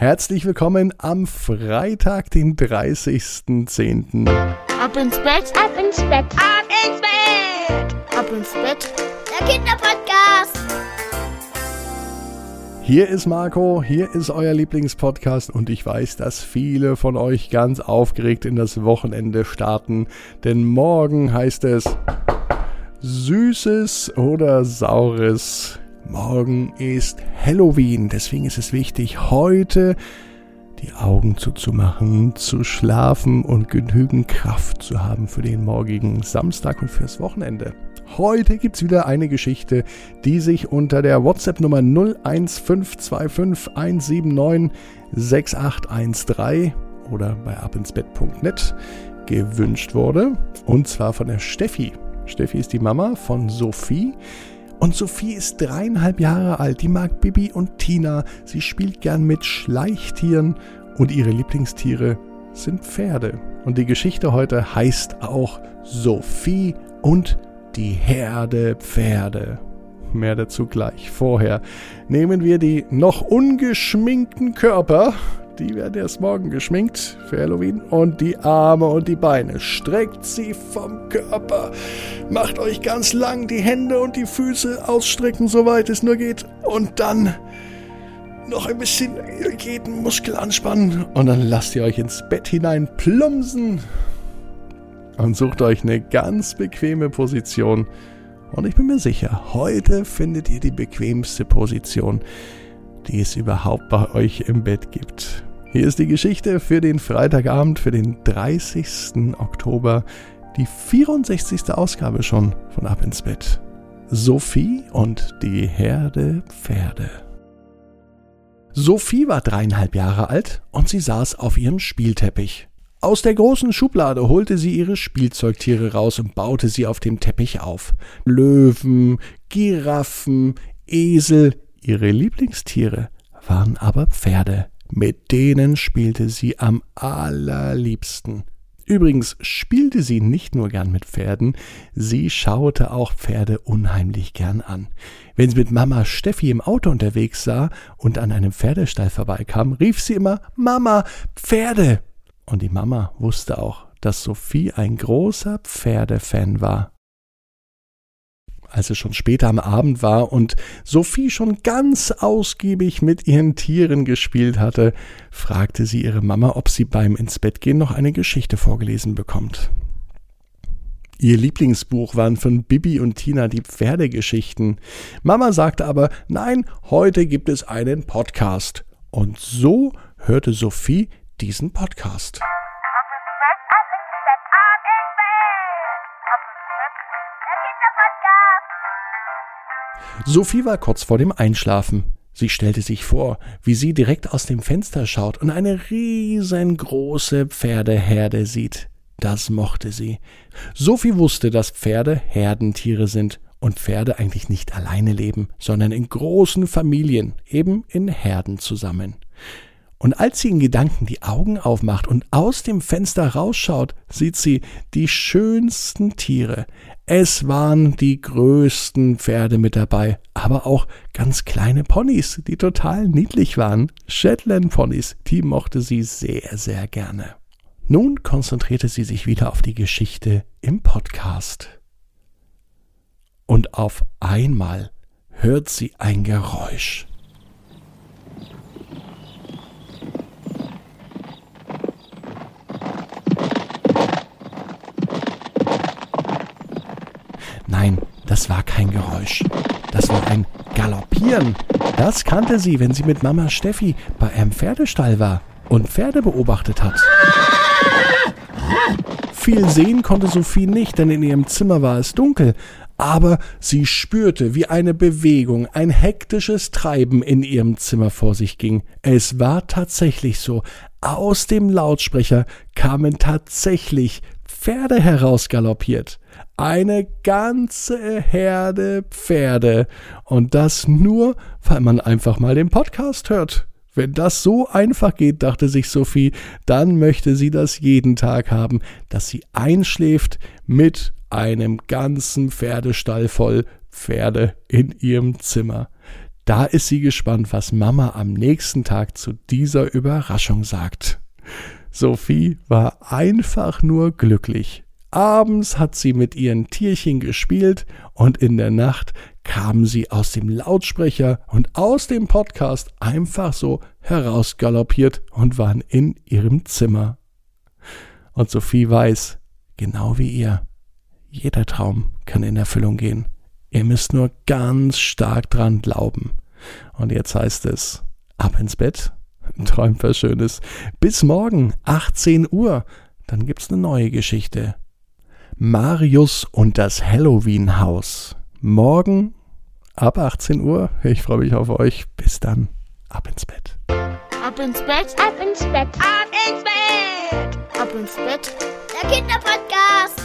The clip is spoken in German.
Herzlich willkommen am Freitag, den 30.10. Ab ins Bett, ab ins Bett, ab ins Bett, ab ins Bett. Der Kinderpodcast. Hier ist Marco, hier ist euer Lieblingspodcast und ich weiß, dass viele von euch ganz aufgeregt in das Wochenende starten, denn morgen heißt es Süßes oder Saures. Morgen ist Halloween, deswegen ist es wichtig, heute die Augen zuzumachen, zu schlafen und genügend Kraft zu haben für den morgigen Samstag und fürs Wochenende. Heute gibt es wieder eine Geschichte, die sich unter der WhatsApp-Nummer 01525 oder bei abinsbett.net gewünscht wurde. Und zwar von der Steffi. Steffi ist die Mama von Sophie. Und Sophie ist dreieinhalb Jahre alt. Die mag Bibi und Tina. Sie spielt gern mit Schleichtieren und ihre Lieblingstiere sind Pferde. Und die Geschichte heute heißt auch Sophie und die Herde Pferde. Mehr dazu gleich. Vorher nehmen wir die noch ungeschminkten Körper die werden erst morgen geschminkt für Halloween. Und die Arme und die Beine. Streckt sie vom Körper. Macht euch ganz lang die Hände und die Füße ausstrecken, soweit es nur geht. Und dann noch ein bisschen jeden Muskel anspannen. Und dann lasst ihr euch ins Bett hinein plumpsen. Und sucht euch eine ganz bequeme Position. Und ich bin mir sicher, heute findet ihr die bequemste Position, die es überhaupt bei euch im Bett gibt. Hier ist die Geschichte für den Freitagabend, für den 30. Oktober, die 64. Ausgabe schon von Ab ins Bett. Sophie und die Herde Pferde. Sophie war dreieinhalb Jahre alt und sie saß auf ihrem Spielteppich. Aus der großen Schublade holte sie ihre Spielzeugtiere raus und baute sie auf dem Teppich auf. Löwen, Giraffen, Esel, ihre Lieblingstiere waren aber Pferde. Mit denen spielte sie am allerliebsten. Übrigens spielte sie nicht nur gern mit Pferden, sie schaute auch Pferde unheimlich gern an. Wenn sie mit Mama Steffi im Auto unterwegs sah und an einem Pferdestall vorbeikam, rief sie immer Mama, Pferde. Und die Mama wusste auch, dass Sophie ein großer Pferdefan war als es schon später am Abend war und Sophie schon ganz ausgiebig mit ihren Tieren gespielt hatte, fragte sie ihre Mama, ob sie beim ins Bett gehen noch eine Geschichte vorgelesen bekommt. Ihr Lieblingsbuch waren von Bibi und Tina die Pferdegeschichten. Mama sagte aber, nein, heute gibt es einen Podcast. Und so hörte Sophie diesen Podcast. Sophie war kurz vor dem Einschlafen. Sie stellte sich vor, wie sie direkt aus dem Fenster schaut und eine riesengroße Pferdeherde sieht. Das mochte sie. Sophie wusste, dass Pferde Herdentiere sind und Pferde eigentlich nicht alleine leben, sondern in großen Familien, eben in Herden zusammen. Und als sie in Gedanken die Augen aufmacht und aus dem Fenster rausschaut, sieht sie die schönsten Tiere. Es waren die größten Pferde mit dabei, aber auch ganz kleine Ponys, die total niedlich waren. Shetland Ponys, die mochte sie sehr, sehr gerne. Nun konzentrierte sie sich wieder auf die Geschichte im Podcast. Und auf einmal hört sie ein Geräusch. Nein, das war kein Geräusch. Das war ein Galoppieren. Das kannte sie, wenn sie mit Mama Steffi bei einem Pferdestall war und Pferde beobachtet hat. Viel sehen konnte Sophie nicht, denn in ihrem Zimmer war es dunkel, aber sie spürte, wie eine Bewegung, ein hektisches Treiben in ihrem Zimmer vor sich ging. Es war tatsächlich so. Aus dem Lautsprecher kamen tatsächlich Pferde herausgaloppiert eine ganze Herde Pferde. Und das nur, weil man einfach mal den Podcast hört. Wenn das so einfach geht, dachte sich Sophie, dann möchte sie das jeden Tag haben, dass sie einschläft mit einem ganzen Pferdestall voll Pferde in ihrem Zimmer. Da ist sie gespannt, was Mama am nächsten Tag zu dieser Überraschung sagt. Sophie war einfach nur glücklich. Abends hat sie mit ihren Tierchen gespielt und in der Nacht kamen sie aus dem Lautsprecher und aus dem Podcast einfach so herausgaloppiert und waren in ihrem Zimmer. Und Sophie weiß, genau wie ihr, jeder Traum kann in Erfüllung gehen. Ihr müsst nur ganz stark dran glauben. Und jetzt heißt es, ab ins Bett, träumt was Schönes. Bis morgen, 18 Uhr, dann gibt's eine neue Geschichte. Marius und das Halloween-Haus. Morgen ab 18 Uhr. Ich freue mich auf euch. Bis dann. Ab ins Bett. Ab ins Bett. Ab ins Bett. Ab ins Bett. Ab ins Bett. Der Kinderpodcast.